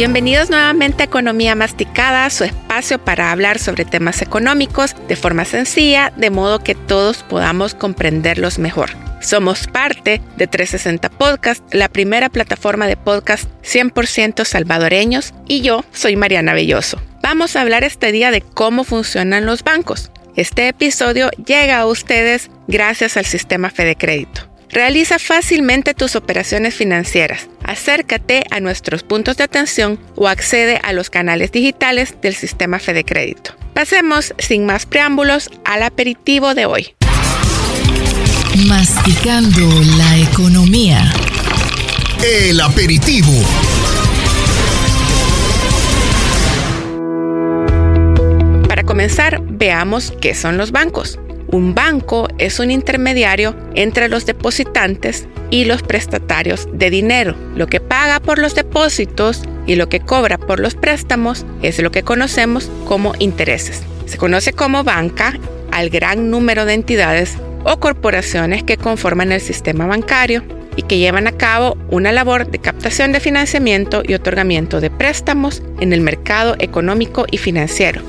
Bienvenidos nuevamente a Economía Masticada, su espacio para hablar sobre temas económicos de forma sencilla, de modo que todos podamos comprenderlos mejor. Somos parte de 360 Podcast, la primera plataforma de podcast 100% salvadoreños, y yo soy Mariana Belloso. Vamos a hablar este día de cómo funcionan los bancos. Este episodio llega a ustedes gracias al sistema Fede Crédito. Realiza fácilmente tus operaciones financieras. Acércate a nuestros puntos de atención o accede a los canales digitales del sistema Fede Crédito. Pasemos sin más preámbulos al aperitivo de hoy. Masticando la economía. El aperitivo. Para comenzar, veamos qué son los bancos. Un banco es un intermediario entre los depositantes y los prestatarios de dinero. Lo que paga por los depósitos y lo que cobra por los préstamos es lo que conocemos como intereses. Se conoce como banca al gran número de entidades o corporaciones que conforman el sistema bancario y que llevan a cabo una labor de captación de financiamiento y otorgamiento de préstamos en el mercado económico y financiero.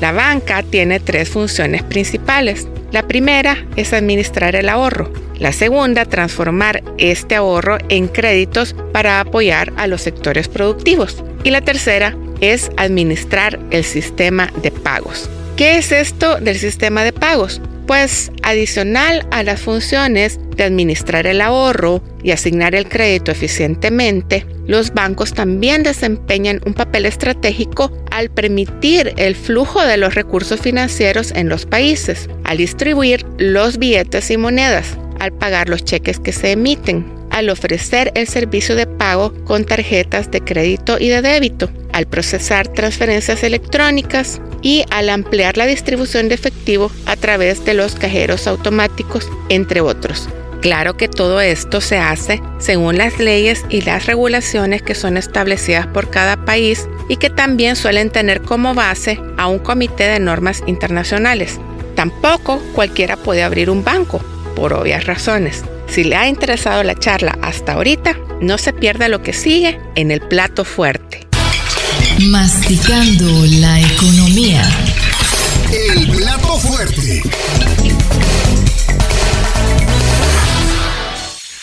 La banca tiene tres funciones principales. La primera es administrar el ahorro. La segunda, transformar este ahorro en créditos para apoyar a los sectores productivos. Y la tercera es administrar el sistema de pagos. ¿Qué es esto del sistema de pagos? Pues adicional a las funciones de administrar el ahorro y asignar el crédito eficientemente, los bancos también desempeñan un papel estratégico al permitir el flujo de los recursos financieros en los países, al distribuir los billetes y monedas, al pagar los cheques que se emiten, al ofrecer el servicio de pago con tarjetas de crédito y de débito, al procesar transferencias electrónicas y al ampliar la distribución de efectivo a través de los cajeros automáticos, entre otros. Claro que todo esto se hace según las leyes y las regulaciones que son establecidas por cada país y que también suelen tener como base a un comité de normas internacionales. Tampoco cualquiera puede abrir un banco, por obvias razones. Si le ha interesado la charla hasta ahorita, no se pierda lo que sigue en el plato fuerte. Masticando la economía. El plato fuerte.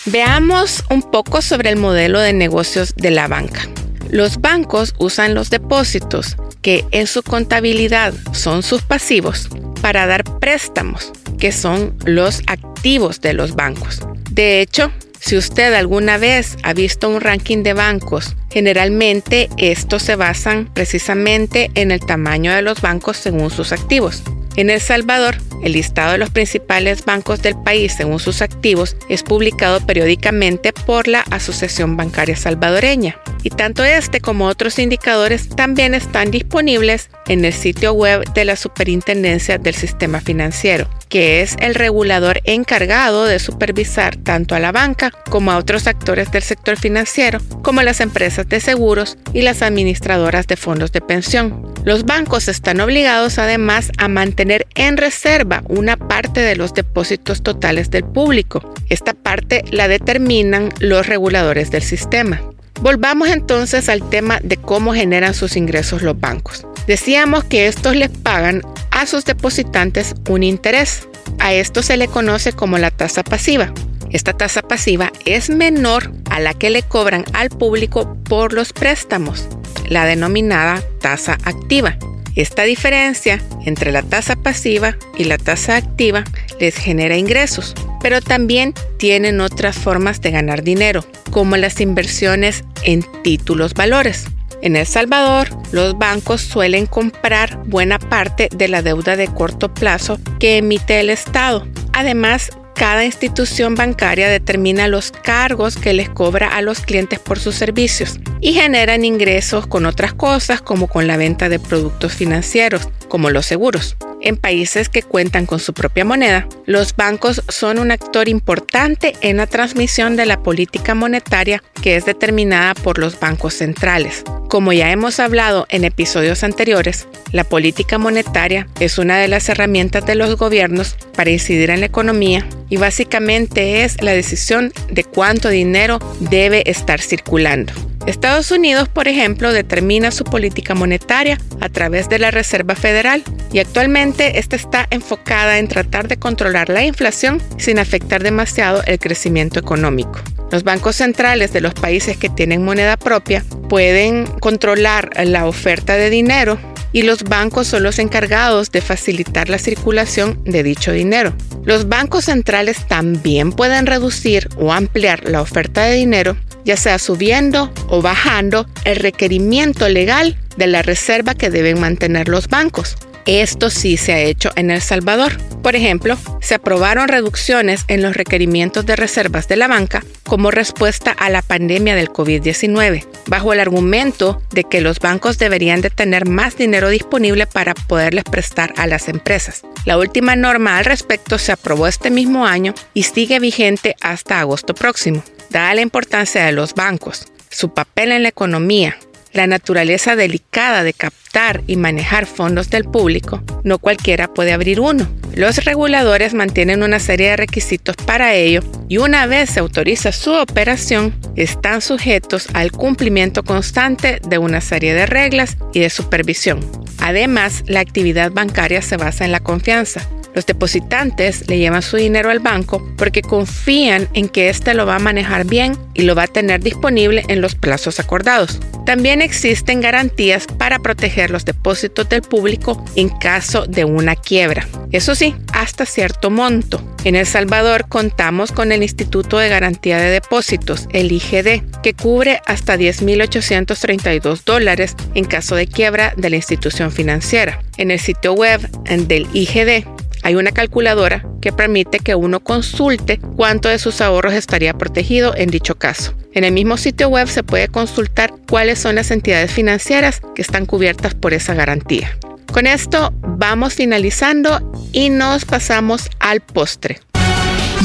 Veamos un poco sobre el modelo de negocios de la banca. Los bancos usan los depósitos, que en su contabilidad son sus pasivos, para dar préstamos, que son los activos de los bancos. De hecho, si usted alguna vez ha visto un ranking de bancos, generalmente estos se basan precisamente en el tamaño de los bancos según sus activos. En El Salvador, el listado de los principales bancos del país según sus activos es publicado periódicamente por la Asociación Bancaria Salvadoreña. Y tanto este como otros indicadores también están disponibles en el sitio web de la Superintendencia del Sistema Financiero, que es el regulador encargado de supervisar tanto a la banca como a otros actores del sector financiero, como las empresas de seguros y las administradoras de fondos de pensión. Los bancos están obligados además a mantener en reserva una parte de los depósitos totales del público. Esta parte la determinan los reguladores del sistema. Volvamos entonces al tema de cómo generan sus ingresos los bancos. Decíamos que estos les pagan a sus depositantes un interés. A esto se le conoce como la tasa pasiva. Esta tasa pasiva es menor a la que le cobran al público por los préstamos, la denominada tasa activa. Esta diferencia entre la tasa pasiva y la tasa activa les genera ingresos, pero también tienen otras formas de ganar dinero, como las inversiones en títulos valores. En El Salvador, los bancos suelen comprar buena parte de la deuda de corto plazo que emite el Estado. Además, cada institución bancaria determina los cargos que les cobra a los clientes por sus servicios y generan ingresos con otras cosas como con la venta de productos financieros, como los seguros. En países que cuentan con su propia moneda, los bancos son un actor importante en la transmisión de la política monetaria que es determinada por los bancos centrales. Como ya hemos hablado en episodios anteriores, la política monetaria es una de las herramientas de los gobiernos para incidir en la economía y básicamente es la decisión de cuánto dinero debe estar circulando. Estados Unidos, por ejemplo, determina su política monetaria a través de la Reserva Federal y actualmente esta está enfocada en tratar de controlar la inflación sin afectar demasiado el crecimiento económico. Los bancos centrales de los países que tienen moneda propia pueden controlar la oferta de dinero y los bancos son los encargados de facilitar la circulación de dicho dinero. Los bancos centrales también pueden reducir o ampliar la oferta de dinero ya sea subiendo o bajando el requerimiento legal de la reserva que deben mantener los bancos. Esto sí se ha hecho en El Salvador. Por ejemplo, se aprobaron reducciones en los requerimientos de reservas de la banca como respuesta a la pandemia del COVID-19, bajo el argumento de que los bancos deberían de tener más dinero disponible para poderles prestar a las empresas. La última norma al respecto se aprobó este mismo año y sigue vigente hasta agosto próximo. Dada la importancia de los bancos, su papel en la economía, la naturaleza delicada de captar y manejar fondos del público, no cualquiera puede abrir uno. Los reguladores mantienen una serie de requisitos para ello y una vez se autoriza su operación, están sujetos al cumplimiento constante de una serie de reglas y de supervisión. Además, la actividad bancaria se basa en la confianza. Los depositantes le llevan su dinero al banco porque confían en que éste lo va a manejar bien y lo va a tener disponible en los plazos acordados. También existen garantías para proteger los depósitos del público en caso de una quiebra. Eso sí, hasta cierto monto. En El Salvador contamos con el Instituto de Garantía de Depósitos, el IGD, que cubre hasta 10.832 dólares en caso de quiebra de la institución financiera. En el sitio web del IGD hay una calculadora que permite que uno consulte cuánto de sus ahorros estaría protegido en dicho caso. En el mismo sitio web se puede consultar cuáles son las entidades financieras que están cubiertas por esa garantía. Con esto vamos finalizando y nos pasamos al postre.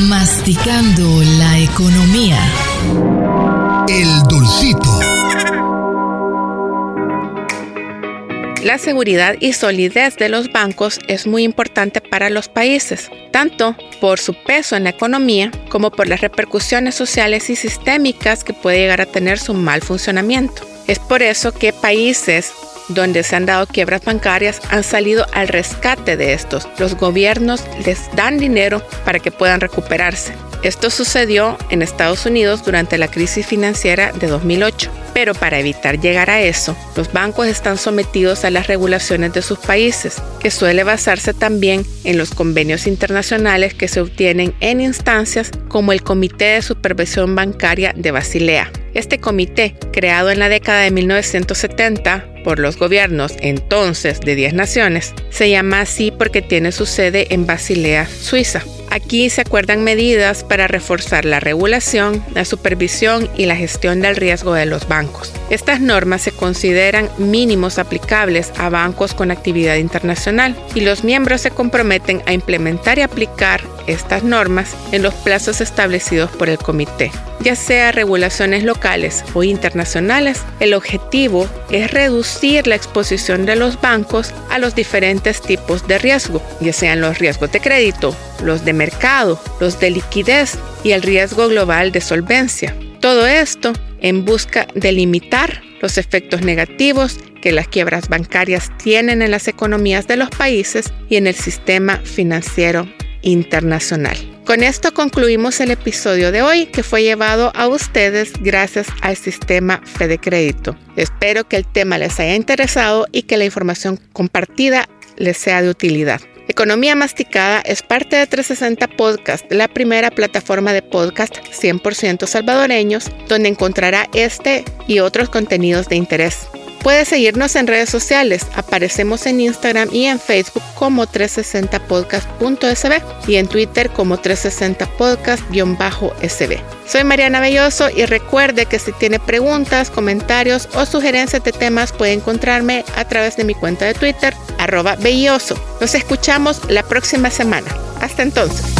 Masticando la economía. El dulcito. La seguridad y solidez de los bancos es muy importante para los países, tanto por su peso en la economía como por las repercusiones sociales y sistémicas que puede llegar a tener su mal funcionamiento. Es por eso que países donde se han dado quiebras bancarias han salido al rescate de estos. Los gobiernos les dan dinero para que puedan recuperarse. Esto sucedió en Estados Unidos durante la crisis financiera de 2008. Pero para evitar llegar a eso, los bancos están sometidos a las regulaciones de sus países, que suele basarse también en los convenios internacionales que se obtienen en instancias como el Comité de Supervisión Bancaria de Basilea. Este comité, creado en la década de 1970 por los gobiernos entonces de 10 naciones, se llama así porque tiene su sede en Basilea, Suiza. Aquí se acuerdan medidas para reforzar la regulación, la supervisión y la gestión del riesgo de los bancos. Estas normas se consideran mínimos aplicables a bancos con actividad internacional y los miembros se comprometen a implementar y aplicar estas normas en los plazos establecidos por el comité. Ya sea regulaciones locales o internacionales, el objetivo es reducir la exposición de los bancos a los diferentes tipos de riesgo, ya sean los riesgos de crédito, los de mercado, los de liquidez y el riesgo global de solvencia. Todo esto en busca de limitar los efectos negativos que las quiebras bancarias tienen en las economías de los países y en el sistema financiero internacional. Con esto concluimos el episodio de hoy que fue llevado a ustedes gracias al sistema Fede Crédito. Espero que el tema les haya interesado y que la información compartida les sea de utilidad. Economía Masticada es parte de 360 Podcast, la primera plataforma de podcast 100% salvadoreños, donde encontrará este y otros contenidos de interés. Puedes seguirnos en redes sociales. Aparecemos en Instagram y en Facebook como 360podcast.sb y en Twitter como 360podcast-sb. Soy Mariana Belloso y recuerde que si tiene preguntas, comentarios o sugerencias de temas puede encontrarme a través de mi cuenta de Twitter, arroba belloso. Nos escuchamos la próxima semana. Hasta entonces.